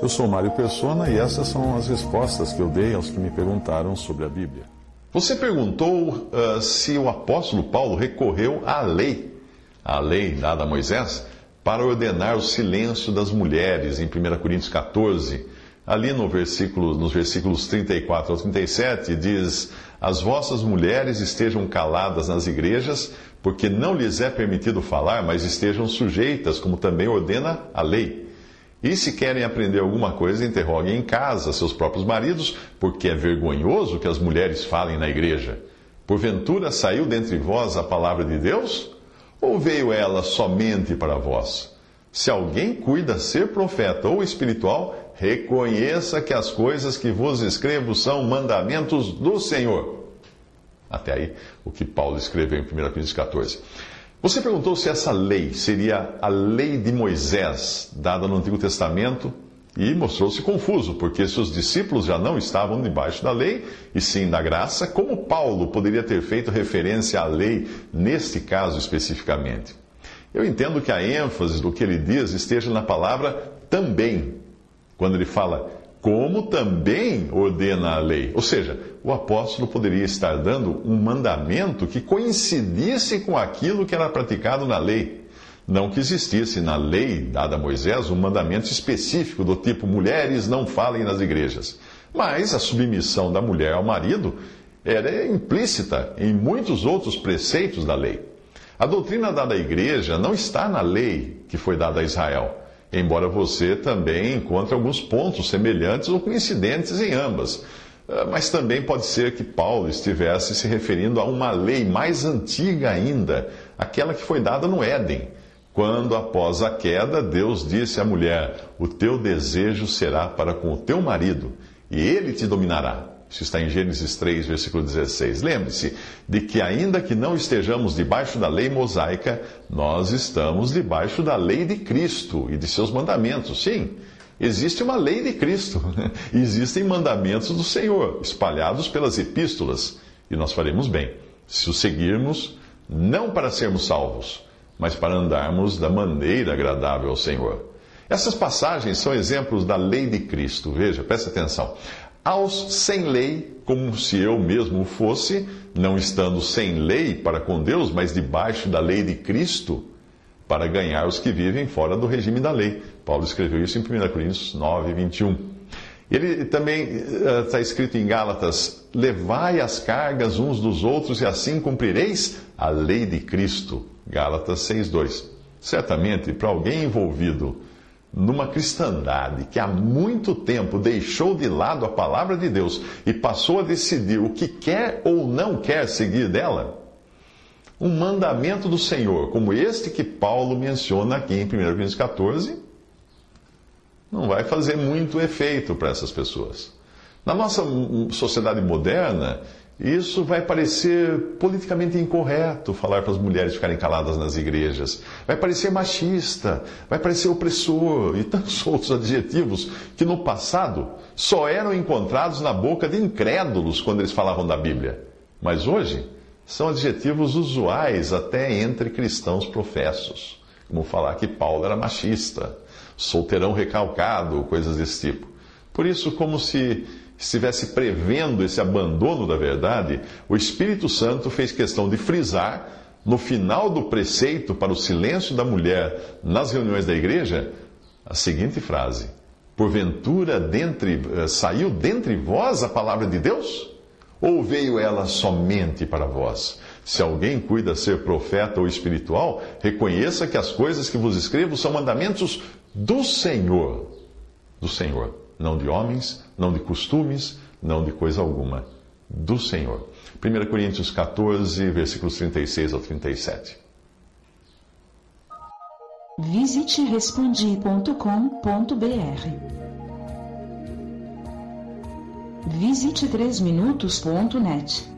Eu sou Mário Persona e essas são as respostas que eu dei aos que me perguntaram sobre a Bíblia. Você perguntou uh, se o apóstolo Paulo recorreu à lei, à lei dada a Moisés, para ordenar o silêncio das mulheres, em 1 Coríntios 14. Ali no versículo, nos versículos 34 ao 37, diz: As vossas mulheres estejam caladas nas igrejas, porque não lhes é permitido falar, mas estejam sujeitas, como também ordena a lei. E se querem aprender alguma coisa, interroguem em casa seus próprios maridos, porque é vergonhoso que as mulheres falem na igreja. Porventura saiu dentre vós a palavra de Deus? Ou veio ela somente para vós? Se alguém cuida ser profeta ou espiritual, reconheça que as coisas que vos escrevo são mandamentos do Senhor. Até aí, o que Paulo escreveu em 1 Coríntios 14. Você perguntou se essa lei seria a lei de Moisés, dada no Antigo Testamento, e mostrou-se confuso, porque seus discípulos já não estavam debaixo da lei, e sim da graça. Como Paulo poderia ter feito referência à lei neste caso especificamente? Eu entendo que a ênfase do que ele diz esteja na palavra também, quando ele fala como também ordena a lei. Ou seja, o apóstolo poderia estar dando um mandamento que coincidisse com aquilo que era praticado na lei. Não que existisse na lei dada a Moisés um mandamento específico do tipo mulheres não falem nas igrejas. Mas a submissão da mulher ao marido era implícita em muitos outros preceitos da lei. A doutrina dada à igreja não está na lei que foi dada a Israel embora você também encontre alguns pontos semelhantes ou coincidentes em ambas. Ah, mas também pode ser que Paulo estivesse se referindo a uma lei mais antiga ainda, aquela que foi dada no Éden, quando, após a queda, Deus disse à mulher: O teu desejo será para com o teu marido, e ele te dominará. Isso está em Gênesis 3, versículo 16. Lembre-se de que, ainda que não estejamos debaixo da lei mosaica, nós estamos debaixo da lei de Cristo e de seus mandamentos. Sim, existe uma lei de Cristo. Existem mandamentos do Senhor, espalhados pelas epístolas. E nós faremos bem se os seguirmos, não para sermos salvos, mas para andarmos da maneira agradável ao Senhor. Essas passagens são exemplos da lei de Cristo. Veja, presta atenção aos sem lei, como se eu mesmo fosse, não estando sem lei para com Deus, mas debaixo da lei de Cristo, para ganhar os que vivem fora do regime da lei. Paulo escreveu isso em 1 Coríntios 9, 21. Ele também está uh, escrito em Gálatas: Levai as cargas uns dos outros e assim cumprireis a lei de Cristo. Gálatas 6, 2. Certamente, para alguém envolvido numa cristandade que há muito tempo deixou de lado a palavra de Deus e passou a decidir o que quer ou não quer seguir dela, um mandamento do Senhor, como este que Paulo menciona aqui em 1 Coríntios 14, não vai fazer muito efeito para essas pessoas. Na nossa sociedade moderna, isso vai parecer politicamente incorreto falar para as mulheres ficarem caladas nas igrejas. Vai parecer machista, vai parecer opressor e tantos outros adjetivos que no passado só eram encontrados na boca de incrédulos quando eles falavam da Bíblia. Mas hoje são adjetivos usuais até entre cristãos professos, como falar que Paulo era machista, solteirão recalcado, coisas desse tipo. Por isso, como se estivesse prevendo esse abandono da verdade, o Espírito Santo fez questão de frisar, no final do preceito para o silêncio da mulher nas reuniões da igreja, a seguinte frase: Porventura dentre, eh, saiu dentre vós a palavra de Deus? Ou veio ela somente para vós? Se alguém cuida ser profeta ou espiritual, reconheça que as coisas que vos escrevo são mandamentos do Senhor. Do Senhor não de homens, não de costumes, não de coisa alguma, do Senhor. 1 Coríntios 14, versículos 36 ao 37. Visite respondi.com.br. Visite 3minutos.net.